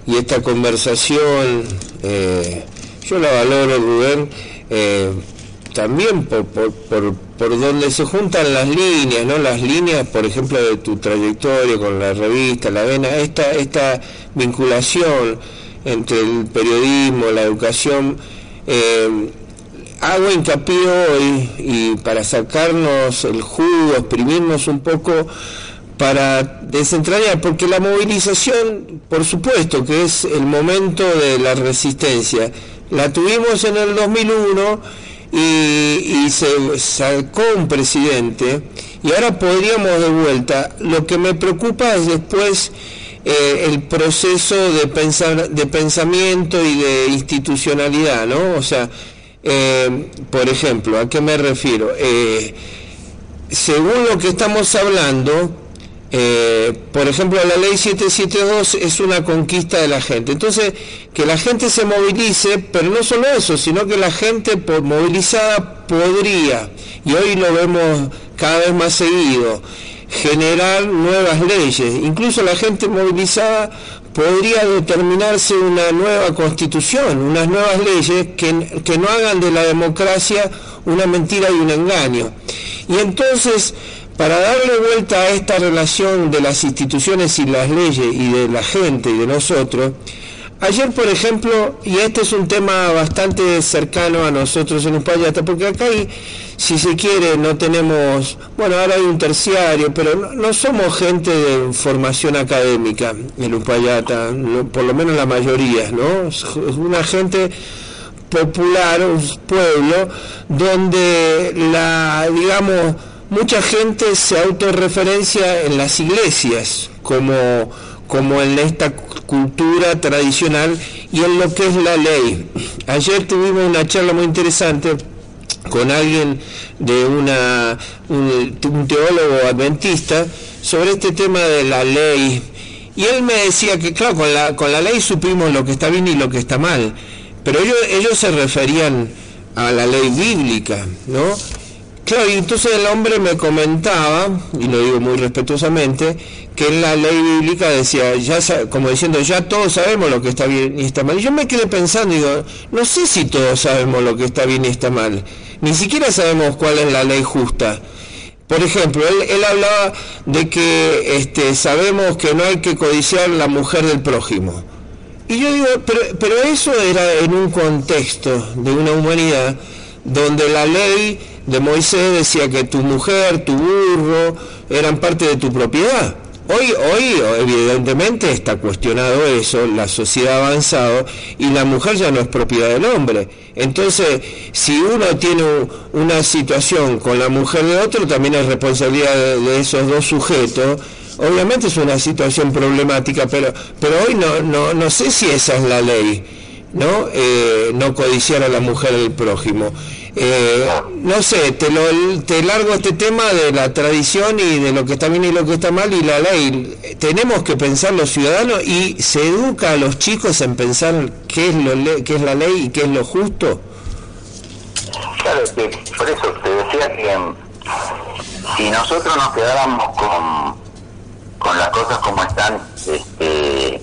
y, esta conversación, eh, yo la valoro, Rubén, eh, también por, por, por, donde se juntan las líneas, ¿no? Las líneas, por ejemplo, de tu trayectoria con la revista, la vena, esta, esta vinculación entre el periodismo, la educación, eh, hago hincapié hoy y para sacarnos el jugo, exprimirnos un poco, para desentrañar, porque la movilización, por supuesto que es el momento de la resistencia, la tuvimos en el 2001 y, se sacó un presidente y ahora podríamos de vuelta. Lo que me preocupa es después eh, el proceso de, pensar, de pensamiento y de institucionalidad, ¿no? O sea, eh, por ejemplo, ¿a qué me refiero? Eh, según lo que estamos hablando, eh, por ejemplo, la ley 772 es una conquista de la gente. Entonces, que la gente se movilice, pero no solo eso, sino que la gente por movilizada podría, y hoy lo vemos cada vez más seguido, generar nuevas leyes. Incluso la gente movilizada podría determinarse una nueva constitución, unas nuevas leyes que, que no hagan de la democracia una mentira y un engaño. Y entonces para darle vuelta a esta relación de las instituciones y las leyes y de la gente y de nosotros, ayer por ejemplo, y este es un tema bastante cercano a nosotros en Uspallata, porque acá hay, si se quiere, no tenemos, bueno, ahora hay un terciario, pero no, somos gente de formación académica en Uspallata, por lo menos la mayoría, ¿no? Es una gente popular, un pueblo, donde la, digamos, mucha gente se autorreferencia en las iglesias como, como en esta cultura tradicional y en lo que es la ley. Ayer tuvimos una charla muy interesante con alguien de una, un, teólogo adventista sobre este tema de la ley. Y él me decía que, claro, con la, con la ley supimos lo que está bien y lo que está mal, pero ellos, ellos se referían a la ley bíblica, ¿no? Claro, y entonces el hombre me comentaba, y lo digo muy respetuosamente, que en la ley bíblica decía, ya como diciendo, ya todos sabemos lo que está bien y está mal. Y yo me quedé pensando, digo, no sé si todos sabemos lo que está bien y está mal. Ni siquiera sabemos cuál es la ley justa. Por ejemplo, él, él hablaba de que este, sabemos que no hay que codiciar la mujer del prójimo. Y yo digo, pero, pero eso era en un contexto de una humanidad donde la ley de Moisés decía que tu mujer, tu burro, eran parte de tu propiedad. Hoy, hoy evidentemente está cuestionado eso, la sociedad ha avanzado y la mujer ya no es propiedad del hombre. Entonces, si uno tiene una situación con la mujer de otro, también es responsabilidad de, esos dos sujetos. Obviamente es una situación problemática, pero, pero hoy no, no, no sé si esa es la ley, ¿no? Eh, no codiciar a la mujer del prójimo. Eh, no sé, te, lo, te largo este tema de la tradición y de lo que está bien y lo que está mal y la ley. Tenemos que pensar los ciudadanos y se educa a los chicos en pensar qué es, lo, qué es la ley y qué es lo justo. Claro, que por eso te decía que mm, si nosotros nos quedáramos con, con las cosas como están este,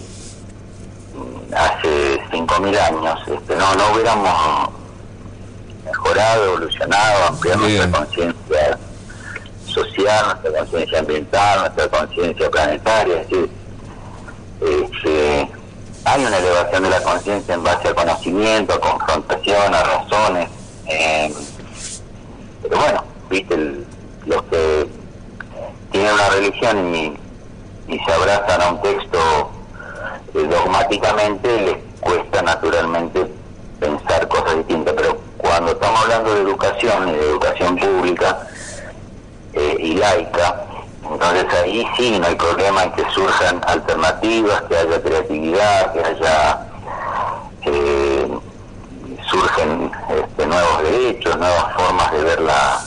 hace 5.000 años, este, no, no hubiéramos mejorado, evolucionado, ampliado nuestra conciencia social, nuestra conciencia ambiental, nuestra conciencia planetaria. Es decir, este, hay una elevación de la conciencia en base al conocimiento, a confrontación, a razones. Eh, pero bueno, viste, los que tienen una religión y, y se abrazan a un texto eh, dogmáticamente, les cuesta naturalmente pensar cosas distintas, pero cuando estamos hablando de educación de educación pública eh, y laica, entonces ahí sí no hay problema en que surjan alternativas, que haya creatividad, que haya eh, surgen este, nuevos derechos, nuevas formas de ver la,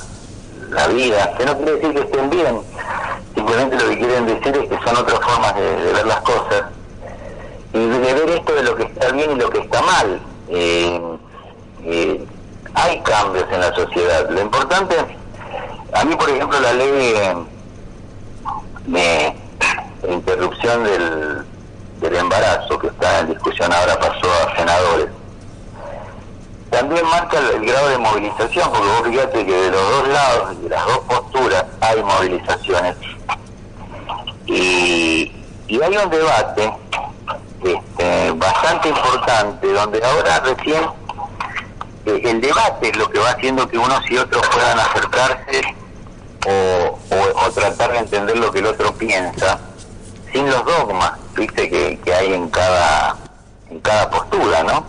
la vida, que no quiere decir que estén bien, simplemente lo que quieren decir es que son otras formas de, ver las cosas y de ver esto de lo que está bien y lo que está mal. Eh, eh, hay cambios en la sociedad. Lo importante, a mí por ejemplo la ley de, interrupción del, del embarazo que está en discusión ahora pasó a senadores, también marca el, grado de movilización, porque vos fíjate que de los dos lados, de las dos posturas, hay movilizaciones. Y, y hay un debate este, bastante importante, donde ahora recién eh, el debate es lo que va haciendo que unos y otros puedan acercarse o, tratar de entender lo que el otro piensa, sin los dogmas, viste, que, hay en cada, en cada postura, ¿no?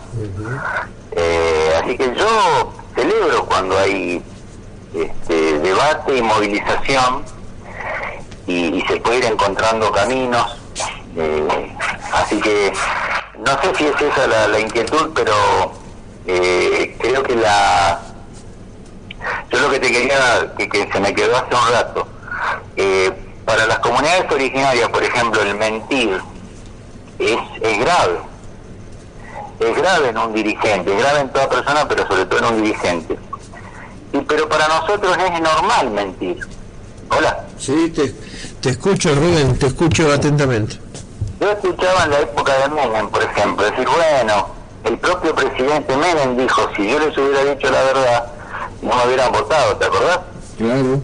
Eh, así que yo celebro cuando hay este, debate y movilización y, se puede ir encontrando caminos. Eh, así que no sé si es esa la, la inquietud, pero eh, creo que la yo lo que te quería que, que se me quedó hace un rato eh, para las comunidades originarias por ejemplo el mentir es, es grave. Es grave en un dirigente es grave en toda persona pero sobre todo en un dirigente. Y pero para nosotros es normal mentir. Hola. Sí te, te escucho Rubén te escucho atentamente. Yo escuchaba en la época de Menem por ejemplo decir bueno el propio presidente Menem dijo, si yo les hubiera dicho la verdad, no me hubieran votado, ¿te acordás? Claro.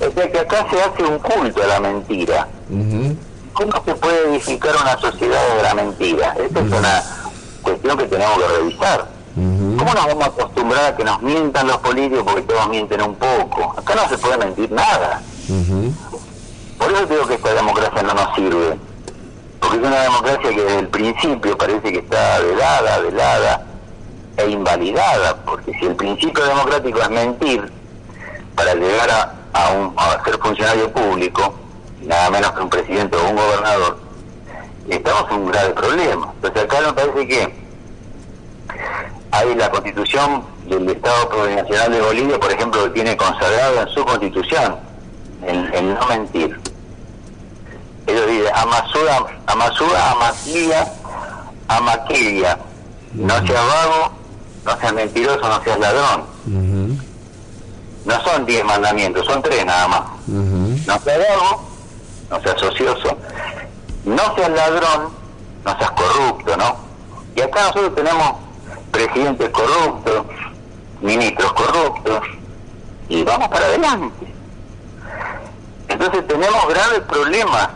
O sea que acá se hace un culto a la mentira. ¿Cómo se puede edificar una sociedad de la mentira? Esta es una cuestión que tenemos que revisar. ¿Cómo nos vamos a acostumbrar a que nos mientan los políticos porque todos mienten un poco? Acá no se puede mentir nada. Por eso digo que esta democracia no nos sirve porque es una democracia que desde el principio parece que está velada, velada e invalidada, porque si el principio democrático es mentir para llegar a, un, a ser funcionario público, nada menos que un presidente o un gobernador, estamos en un grave problema. Entonces acá me parece que hay la constitución del Estado Provincial de Bolivia, por ejemplo, que tiene consagrado en su constitución el no mentir ellos dicen Amasura, Amasura, Amaquilla, Amaquilla. No seas vago, no seas mentiroso, no seas ladrón. no son diez mandamientos, son tres nada más. No seas vago, no seas ocioso, no seas ladrón, no seas corrupto, ¿no? Y acá nosotros tenemos presidentes corruptos, ministros corruptos, y vamos para adelante. Entonces tenemos graves problemas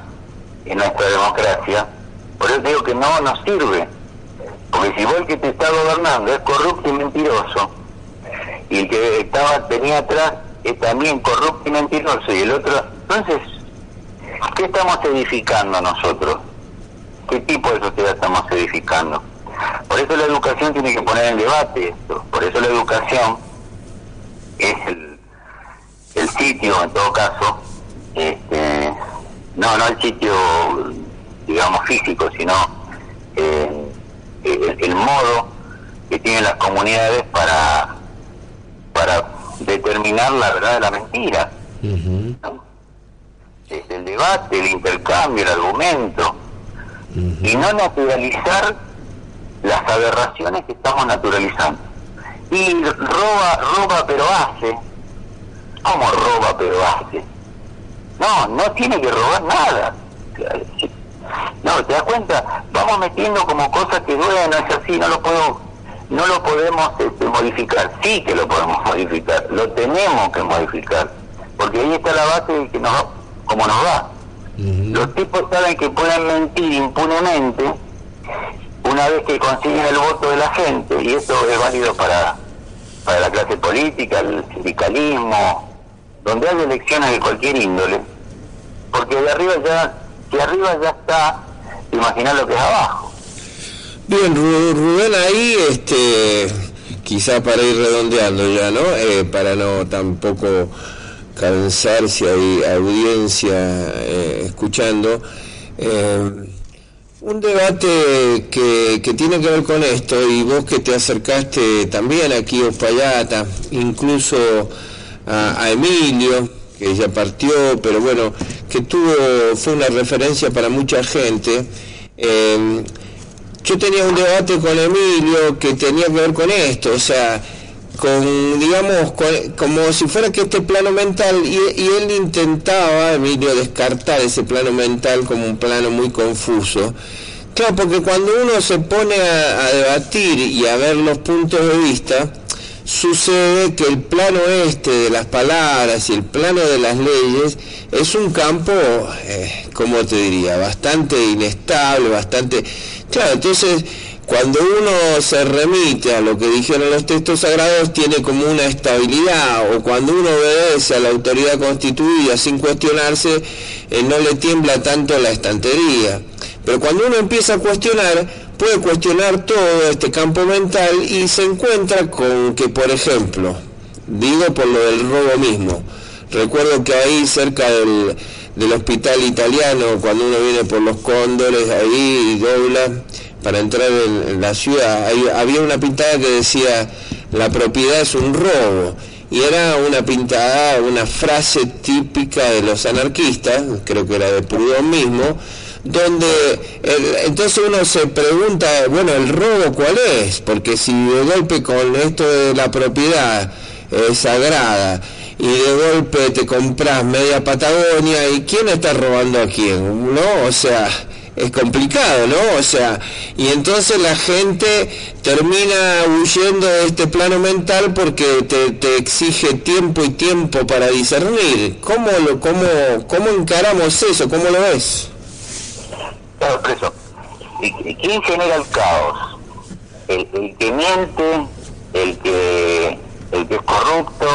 en nuestra democracia, por eso digo que no nos sirve, porque si vos el que te está gobernando es corrupto y mentiroso, y el que estaba tenía atrás es también corrupto y mentiroso, y el otro, entonces, ¿qué estamos edificando nosotros? ¿Qué tipo de sociedad estamos edificando? Por eso la educación tiene que poner en debate esto, por eso la educación es el, el sitio, en todo caso, este, no, no el sitio, digamos, físico, sino eh, el, modo que tienen las comunidades para, para determinar la verdad de la mentira. el debate, el intercambio, el argumento, y no naturalizar las aberraciones que estamos naturalizando. Y roba, roba pero hace. ¿Cómo roba pero hace? No, no tiene que robar nada. No, ¿te das cuenta? Vamos metiendo como cosas que duelen, no es así, no lo puedo, no lo podemos este, modificar. Sí que lo podemos [laughs] modificar, lo tenemos que modificar, porque ahí está la base de que nos, como nos va. Los tipos saben que pueden mentir impunemente una vez que consiguen el voto de la gente, y esto es válido para, para la clase política, el sindicalismo, donde hay elecciones de cualquier índole, porque de arriba ya, de arriba ya está, imaginar lo que es abajo. Bien, Rubén, ahí, este, quizá para ir redondeando ya, ¿no? Eh, para no tampoco cansar si hay audiencia eh, escuchando. Eh, un debate que, que, tiene que ver con esto, y vos que te acercaste también aquí, Ospallata, incluso a, Emilio, que ya partió, pero bueno, que tuvo, fue una referencia para mucha gente. Eh, yo tenía un debate con Emilio que tenía que ver con esto, o sea, con, digamos, como si fuera que este plano mental, y, él intentaba, Emilio, descartar ese plano mental como un plano muy confuso. Claro, porque cuando uno se pone a debatir y a ver los puntos de vista, sucede que el plano este de las palabras y el plano de las leyes es un campo, eh, como te diría, bastante inestable, bastante... Claro, entonces cuando uno se remite a lo que dijeron los textos sagrados tiene como una estabilidad o cuando uno obedece a la autoridad constituida sin cuestionarse eh, no le tiembla tanto la estantería. Pero cuando uno empieza a cuestionar, puede cuestionar todo este campo mental y se encuentra con que, por ejemplo, digo por lo del robo mismo, recuerdo que ahí cerca del, hospital italiano, cuando uno viene por los cóndores, ahí y dobla para entrar en, la ciudad, había una pintada que decía, la propiedad es un robo. Y era una pintada, una frase típica de los anarquistas, creo que era de Proudhon mismo, donde entonces uno se pregunta, bueno, el robo cuál es, porque si de golpe con esto de la propiedad sagrada y de golpe te compras media Patagonia y quién está robando a quién, ¿no? O sea, es complicado, ¿no? O sea, y entonces la gente termina huyendo de este plano mental porque te, te exige tiempo y tiempo para discernir. ¿Cómo, lo, cómo, ¿Cómo encaramos eso? ¿Cómo lo ves? Claro, preso. ¿Quién genera el caos? El, que miente, el que, el que es corrupto,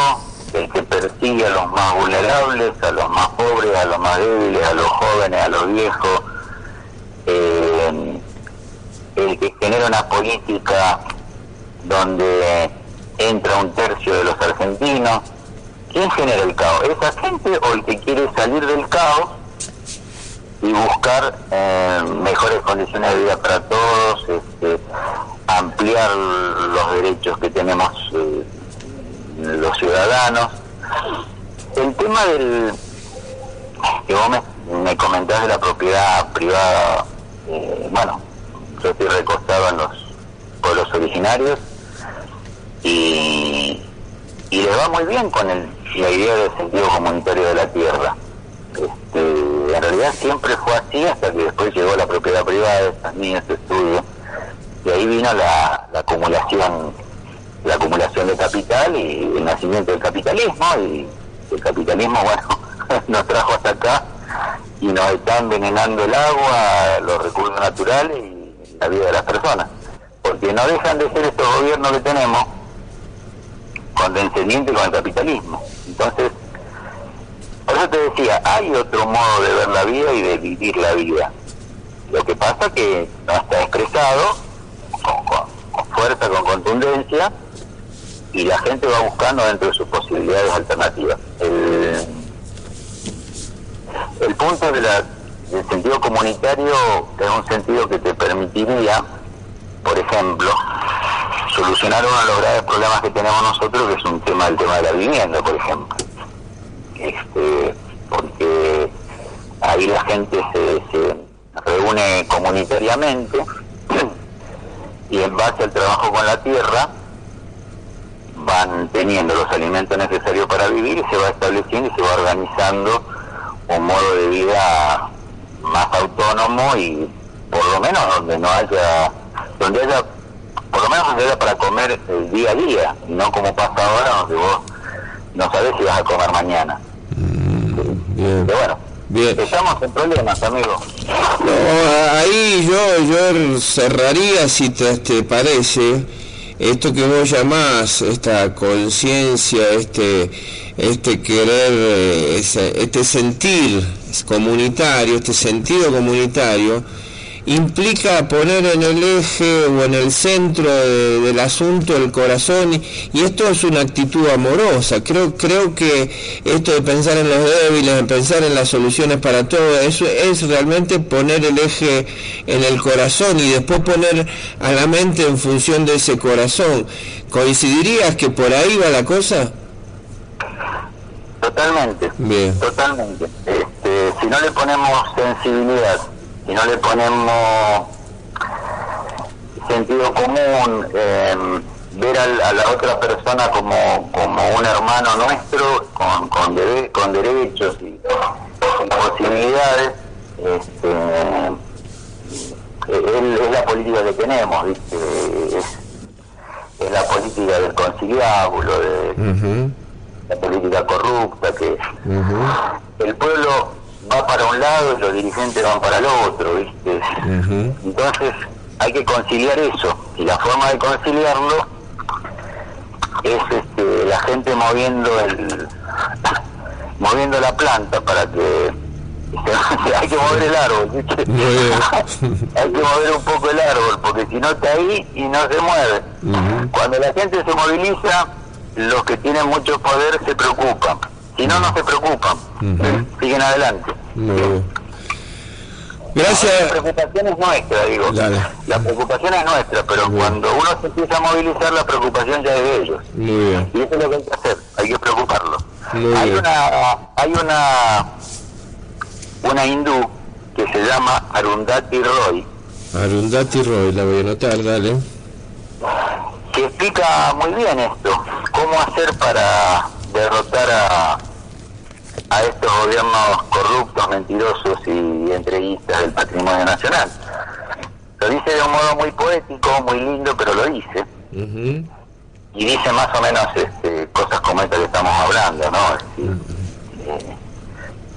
el que persigue a los más vulnerables, a los más pobres, a los más débiles, a los jóvenes, a los viejos, eh, el que genera una política donde entra un tercio de los argentinos. ¿Quién genera el caos? ¿Esa gente o el que quiere salir del caos y buscar eh, mejores condiciones de vida para todos, este, ampliar los derechos que tenemos eh, los ciudadanos. El tema del que vos me, comentás de la propiedad privada, eh, bueno, yo estoy recostado en los pueblos originarios y, y les va muy bien con el la idea del sentido comunitario de la tierra. Este, en realidad siempre fue así hasta que después llegó la propiedad privada, estas mías, este estudio, y ahí vino la, la acumulación la acumulación de capital y el nacimiento del capitalismo. Y el capitalismo [laughs] bueno nos trajo hasta acá y nos está envenenando el agua, los recursos naturales y la vida de las personas. Porque no dejan de ser estos gobiernos que tenemos condescendientes con el capitalismo. Entonces por eso te decía hay otro modo de ver la vida y de vivir la vida lo que pasa que no está expresado con, fuerza, con contundencia y la gente va buscando dentro de sus posibilidades alternativas. El, el punto de la, del sentido comunitario es un sentido que te permitiría, por ejemplo, solucionar uno de los graves problemas que tenemos nosotros, que es un tema el tema de la vivienda, por ejemplo. Este, porque ahí la gente se, se reúne comunitariamente [clears throat] y en base al trabajo con la tierra van teniendo los alimentos necesarios para vivir y se va estableciendo y se va organizando un modo de vida más autónomo y por lo menos donde no haya, donde haya, por lo menos donde haya para comer el día a día, no como pasa ahora donde vos no sabés si vas a comer mañana. Bien. Pero bueno, Bien. estamos en problemas, amigo. No, ahí yo, yo cerraría, si te, te parece, esto que vos llamás, esta conciencia, este, este querer, eh, este sentir comunitario, este sentido comunitario, implica poner en el eje o en el centro de- del asunto el corazón y, esto es una actitud amorosa. Creo, creo que esto de pensar en los débiles, de pensar en las soluciones para todo, eso es realmente poner el eje en el corazón y después poner a la mente en función de ese corazón. ¿Coincidirías que por ahí va la cosa? Totalmente. Bien. Totalmente. Este, si no le ponemos sensibilidad, si no le ponemos sentido común, eh, ver al- a, la otra persona como, como un hermano nuestro, con, con, debe- con derechos y, y posibilidades, este, es, es la política que tenemos, ¿viste? Es, es la política del conciliábulo, de, la política corrupta, que ujú, el pueblo va para un lado y los dirigentes van para el otro, ¿viste? Entonces hay que conciliar eso, y la forma de conciliarlo es este, la gente moviendo el [coughs] moviendo la planta para que [laughs] hay que mover el árbol, [laughs] hay que mover un poco el árbol, porque si no está ahí y no se mueve. Cuando la gente se moviliza, los que tienen mucho poder se preocupan. Si no, no se preocupan. Siguen adelante. Muy bien. La Gracias. preocupación es nuestra, digo. Dale. La preocupación es nuestra, pero cuando uno se empieza a movilizar, la preocupación ya es de ellos. Muy bien. Y eso es lo que hay que hacer, hay que preocuparlo. Muy hay bien. una hay una una hindú que se llama Arundhati Roy, Arundhati Roy, la voy a anotar, dale. que explica muy bien esto, cómo hacer para derrotar a, a estos gobiernos corruptos, mentirosos y entreguistas del patrimonio nacional. Lo dice de un modo muy poético, muy lindo, pero lo dice. Y dice más o menos este, cosas como esta que estamos hablando, ¿no? Es decir, eh,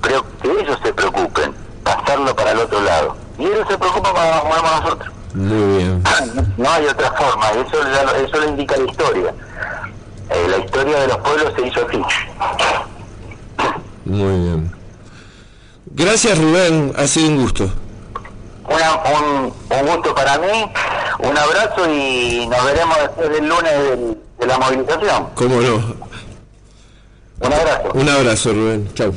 pero que ellos se preocupen, pasarlo para el otro lado. Y ellos se preocupan cuando nos movemos nosotros. Muy bien. [clears throat] No hay otra forma, eso, ya lo- eso lo indica la historia. Eh, la historia de los pueblos se hizo así. Muy bien. Gracias Rubén, ha sido un gusto. Una- un, un gusto para mí, un abrazo y nos veremos después del lunes del- de la movilización. ¿Cómo no? Un abrazo. Un abrazo Rubén. Chau.